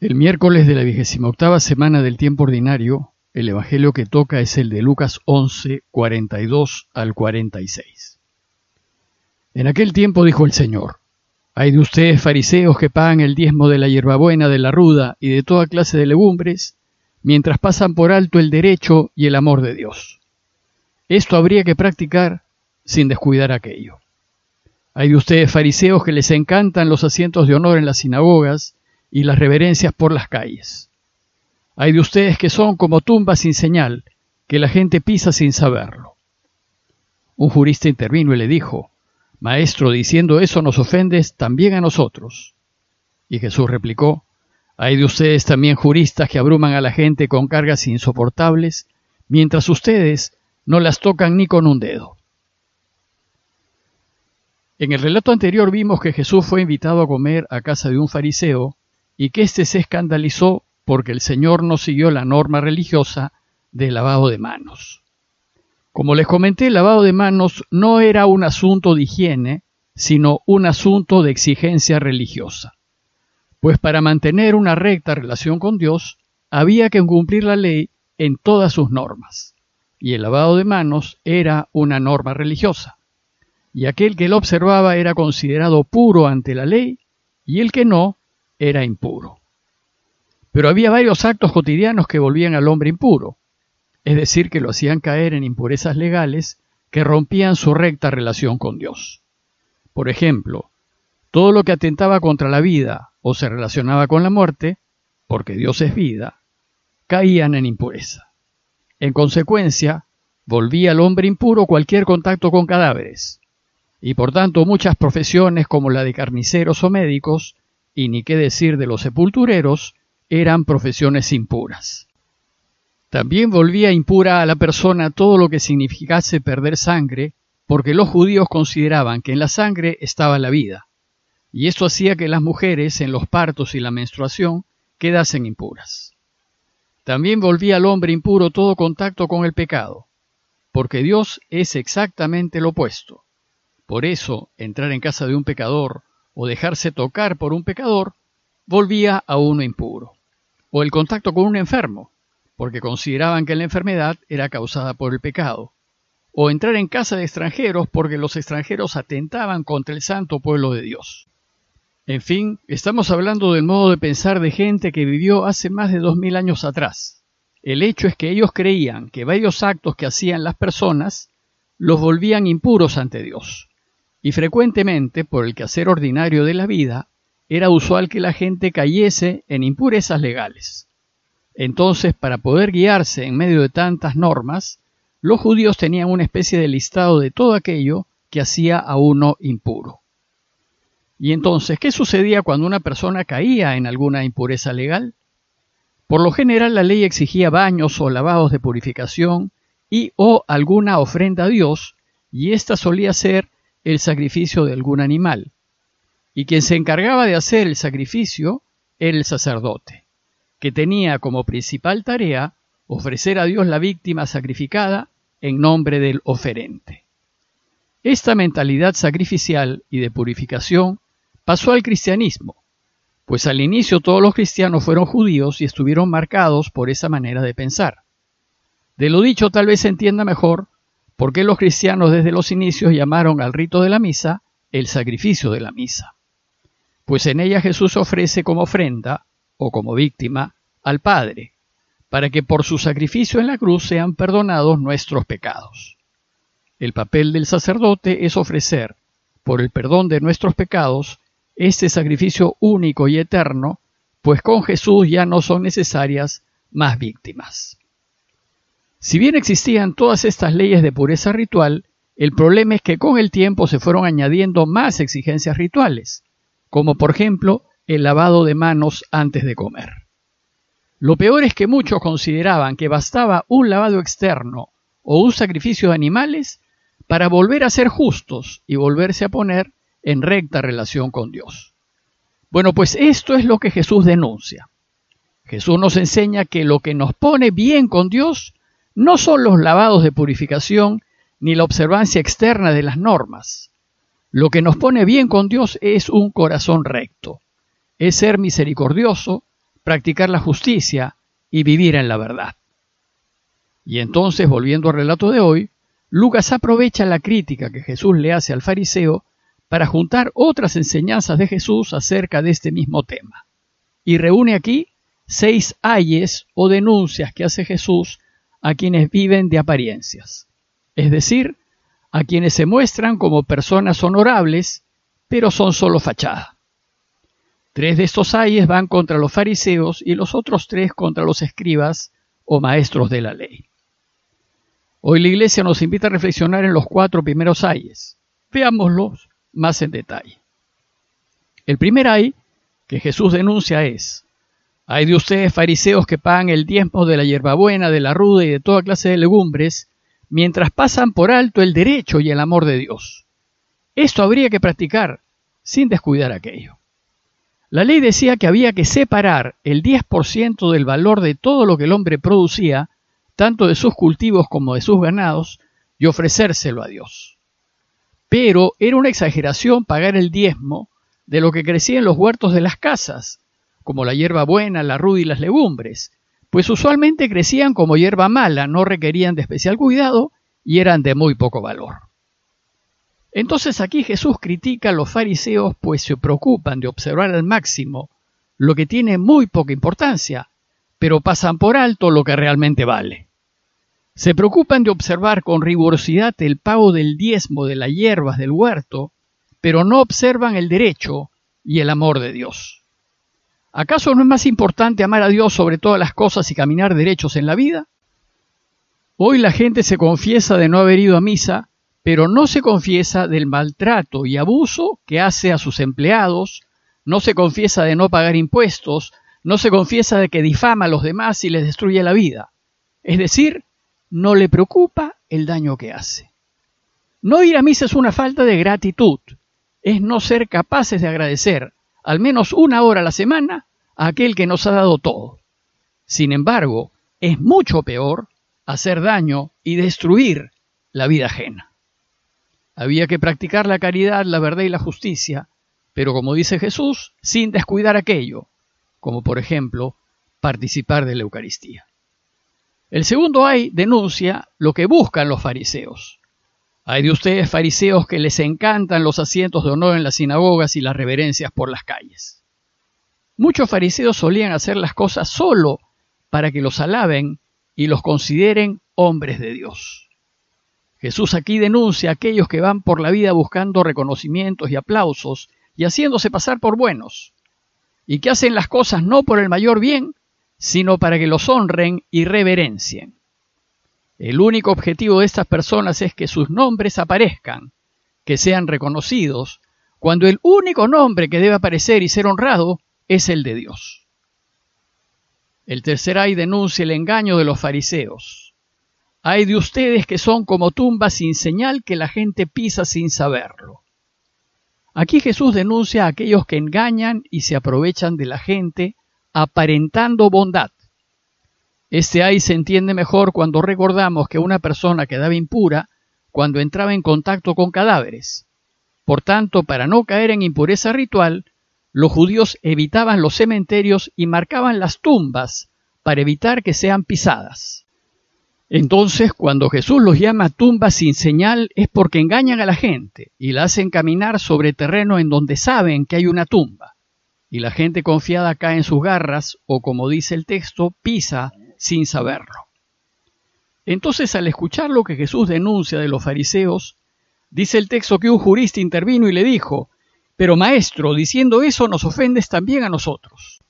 El miércoles de la vigésima octava semana del tiempo ordinario, el evangelio que toca es el de Lucas 11, 42 al 46. En aquel tiempo dijo el Señor: Hay de ustedes fariseos que pagan el diezmo de la hierbabuena, de la ruda y de toda clase de legumbres, mientras pasan por alto el derecho y el amor de Dios. Esto habría que practicar sin descuidar aquello. Hay de ustedes fariseos que les encantan los asientos de honor en las sinagogas y las reverencias por las calles. Hay de ustedes que son como tumbas sin señal, que la gente pisa sin saberlo. Un jurista intervino y le dijo, Maestro, diciendo eso nos ofendes también a nosotros. Y Jesús replicó, Hay de ustedes también juristas que abruman a la gente con cargas insoportables, mientras ustedes no las tocan ni con un dedo. En el relato anterior vimos que Jesús fue invitado a comer a casa de un fariseo y que éste se escandalizó porque el Señor no siguió la norma religiosa del lavado de manos. Como les comenté, el lavado de manos no era un asunto de higiene, sino un asunto de exigencia religiosa. Pues para mantener una recta relación con Dios, había que cumplir la ley en todas sus normas, y el lavado de manos era una norma religiosa y aquel que lo observaba era considerado puro ante la ley, y el que no era impuro. Pero había varios actos cotidianos que volvían al hombre impuro, es decir, que lo hacían caer en impurezas legales que rompían su recta relación con Dios. Por ejemplo, todo lo que atentaba contra la vida o se relacionaba con la muerte, porque Dios es vida, caían en impureza. En consecuencia, volvía al hombre impuro cualquier contacto con cadáveres, y por tanto muchas profesiones como la de carniceros o médicos, y ni qué decir de los sepultureros, eran profesiones impuras. También volvía impura a la persona todo lo que significase perder sangre, porque los judíos consideraban que en la sangre estaba la vida, y esto hacía que las mujeres en los partos y la menstruación quedasen impuras. También volvía al hombre impuro todo contacto con el pecado, porque Dios es exactamente lo opuesto. Por eso, entrar en casa de un pecador o dejarse tocar por un pecador volvía a uno impuro. O el contacto con un enfermo, porque consideraban que la enfermedad era causada por el pecado. O entrar en casa de extranjeros porque los extranjeros atentaban contra el santo pueblo de Dios. En fin, estamos hablando del modo de pensar de gente que vivió hace más de dos mil años atrás. El hecho es que ellos creían que varios actos que hacían las personas los volvían impuros ante Dios y frecuentemente por el quehacer ordinario de la vida era usual que la gente cayese en impurezas legales. Entonces, para poder guiarse en medio de tantas normas, los judíos tenían una especie de listado de todo aquello que hacía a uno impuro. Y entonces, ¿qué sucedía cuando una persona caía en alguna impureza legal? Por lo general la ley exigía baños o lavados de purificación y o alguna ofrenda a Dios, y ésta solía ser el sacrificio de algún animal. Y quien se encargaba de hacer el sacrificio era el sacerdote, que tenía como principal tarea ofrecer a Dios la víctima sacrificada en nombre del oferente. Esta mentalidad sacrificial y de purificación pasó al cristianismo, pues al inicio todos los cristianos fueron judíos y estuvieron marcados por esa manera de pensar. De lo dicho tal vez se entienda mejor ¿Por qué los cristianos desde los inicios llamaron al rito de la misa el sacrificio de la misa? Pues en ella Jesús ofrece como ofrenda o como víctima al Padre, para que por su sacrificio en la cruz sean perdonados nuestros pecados. El papel del sacerdote es ofrecer, por el perdón de nuestros pecados, este sacrificio único y eterno, pues con Jesús ya no son necesarias más víctimas. Si bien existían todas estas leyes de pureza ritual, el problema es que con el tiempo se fueron añadiendo más exigencias rituales, como por ejemplo el lavado de manos antes de comer. Lo peor es que muchos consideraban que bastaba un lavado externo o un sacrificio de animales para volver a ser justos y volverse a poner en recta relación con Dios. Bueno, pues esto es lo que Jesús denuncia. Jesús nos enseña que lo que nos pone bien con Dios no son los lavados de purificación ni la observancia externa de las normas. Lo que nos pone bien con Dios es un corazón recto, es ser misericordioso, practicar la justicia y vivir en la verdad. Y entonces, volviendo al relato de hoy, Lucas aprovecha la crítica que Jesús le hace al fariseo para juntar otras enseñanzas de Jesús acerca de este mismo tema. Y reúne aquí seis ayes o denuncias que hace Jesús a quienes viven de apariencias, es decir, a quienes se muestran como personas honorables, pero son solo fachada. Tres de estos ayes van contra los fariseos y los otros tres contra los escribas o maestros de la ley. Hoy la Iglesia nos invita a reflexionar en los cuatro primeros ayes. Veámoslos más en detalle. El primer ay que Jesús denuncia es hay de ustedes, fariseos, que pagan el diezmo de la hierbabuena, de la ruda y de toda clase de legumbres, mientras pasan por alto el derecho y el amor de Dios. Esto habría que practicar sin descuidar aquello. La ley decía que había que separar el 10% del valor de todo lo que el hombre producía, tanto de sus cultivos como de sus ganados, y ofrecérselo a Dios. Pero era una exageración pagar el diezmo de lo que crecía en los huertos de las casas, como la hierba buena, la ruda y las legumbres, pues usualmente crecían como hierba mala, no requerían de especial cuidado y eran de muy poco valor. Entonces aquí Jesús critica a los fariseos pues se preocupan de observar al máximo lo que tiene muy poca importancia, pero pasan por alto lo que realmente vale. Se preocupan de observar con rigurosidad el pago del diezmo de las hierbas del huerto, pero no observan el derecho y el amor de Dios. ¿Acaso no es más importante amar a Dios sobre todas las cosas y caminar derechos en la vida? Hoy la gente se confiesa de no haber ido a misa, pero no se confiesa del maltrato y abuso que hace a sus empleados, no se confiesa de no pagar impuestos, no se confiesa de que difama a los demás y les destruye la vida. Es decir, no le preocupa el daño que hace. No ir a misa es una falta de gratitud, es no ser capaces de agradecer, al menos una hora a la semana, aquel que nos ha dado todo. Sin embargo, es mucho peor hacer daño y destruir la vida ajena. Había que practicar la caridad, la verdad y la justicia, pero como dice Jesús, sin descuidar aquello, como por ejemplo participar de la Eucaristía. El segundo hay denuncia lo que buscan los fariseos. Hay de ustedes fariseos que les encantan los asientos de honor en las sinagogas y las reverencias por las calles. Muchos fariseos solían hacer las cosas solo para que los alaben y los consideren hombres de Dios. Jesús aquí denuncia a aquellos que van por la vida buscando reconocimientos y aplausos y haciéndose pasar por buenos, y que hacen las cosas no por el mayor bien, sino para que los honren y reverencien. El único objetivo de estas personas es que sus nombres aparezcan, que sean reconocidos, cuando el único nombre que debe aparecer y ser honrado es el de Dios. El tercer ay denuncia el engaño de los fariseos. Hay de ustedes que son como tumbas sin señal que la gente pisa sin saberlo. Aquí Jesús denuncia a aquellos que engañan y se aprovechan de la gente aparentando bondad. Este ay se entiende mejor cuando recordamos que una persona quedaba impura cuando entraba en contacto con cadáveres. Por tanto, para no caer en impureza ritual, los judíos evitaban los cementerios y marcaban las tumbas para evitar que sean pisadas. Entonces, cuando Jesús los llama tumbas sin señal, es porque engañan a la gente y la hacen caminar sobre terreno en donde saben que hay una tumba. Y la gente confiada cae en sus garras o, como dice el texto, pisa sin saberlo. Entonces, al escuchar lo que Jesús denuncia de los fariseos, dice el texto que un jurista intervino y le dijo, pero maestro, diciendo eso nos ofendes también a nosotros.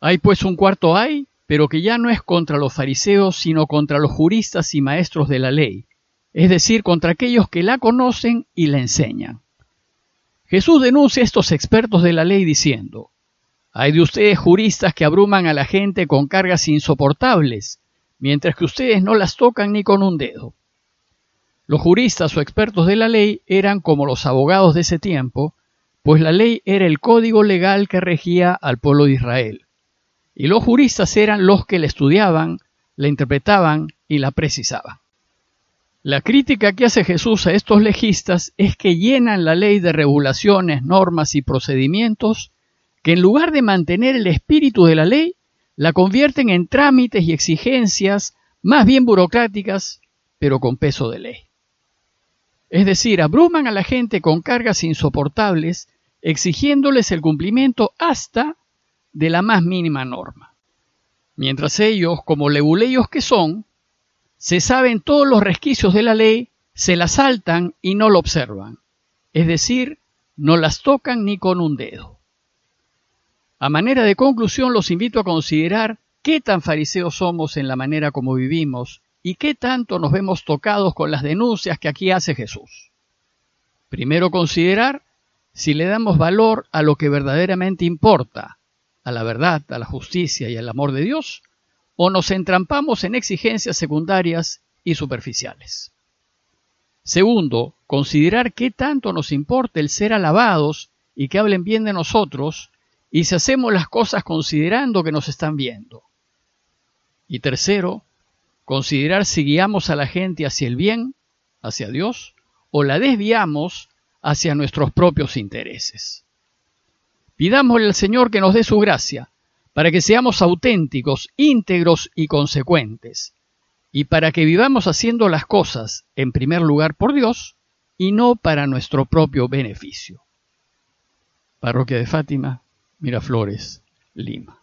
Hay pues un cuarto hay, pero que ya no es contra los fariseos, sino contra los juristas y maestros de la ley, es decir, contra aquellos que la conocen y la enseñan. Jesús denuncia a estos expertos de la ley diciendo, hay de ustedes juristas que abruman a la gente con cargas insoportables, mientras que ustedes no las tocan ni con un dedo. Los juristas o expertos de la ley eran como los abogados de ese tiempo, pues la ley era el código legal que regía al pueblo de Israel, y los juristas eran los que la estudiaban, la interpretaban y la precisaban. La crítica que hace Jesús a estos legistas es que llenan la ley de regulaciones, normas y procedimientos que en lugar de mantener el espíritu de la ley, la convierten en trámites y exigencias más bien burocráticas, pero con peso de ley. Es decir, abruman a la gente con cargas insoportables, exigiéndoles el cumplimiento hasta de la más mínima norma. Mientras ellos, como leguleyos que son, se saben todos los resquicios de la ley, se la saltan y no lo observan. Es decir, no las tocan ni con un dedo. A manera de conclusión, los invito a considerar qué tan fariseos somos en la manera como vivimos y qué tanto nos vemos tocados con las denuncias que aquí hace Jesús. Primero considerar si le damos valor a lo que verdaderamente importa, a la verdad, a la justicia y al amor de Dios, o nos entrampamos en exigencias secundarias y superficiales. Segundo, considerar qué tanto nos importa el ser alabados y que hablen bien de nosotros y si hacemos las cosas considerando que nos están viendo. Y tercero, considerar si guiamos a la gente hacia el bien, hacia Dios, o la desviamos hacia nuestros propios intereses. Pidámosle al Señor que nos dé su gracia, para que seamos auténticos, íntegros y consecuentes, y para que vivamos haciendo las cosas, en primer lugar, por Dios, y no para nuestro propio beneficio. Parroquia de Fátima, Miraflores, Lima.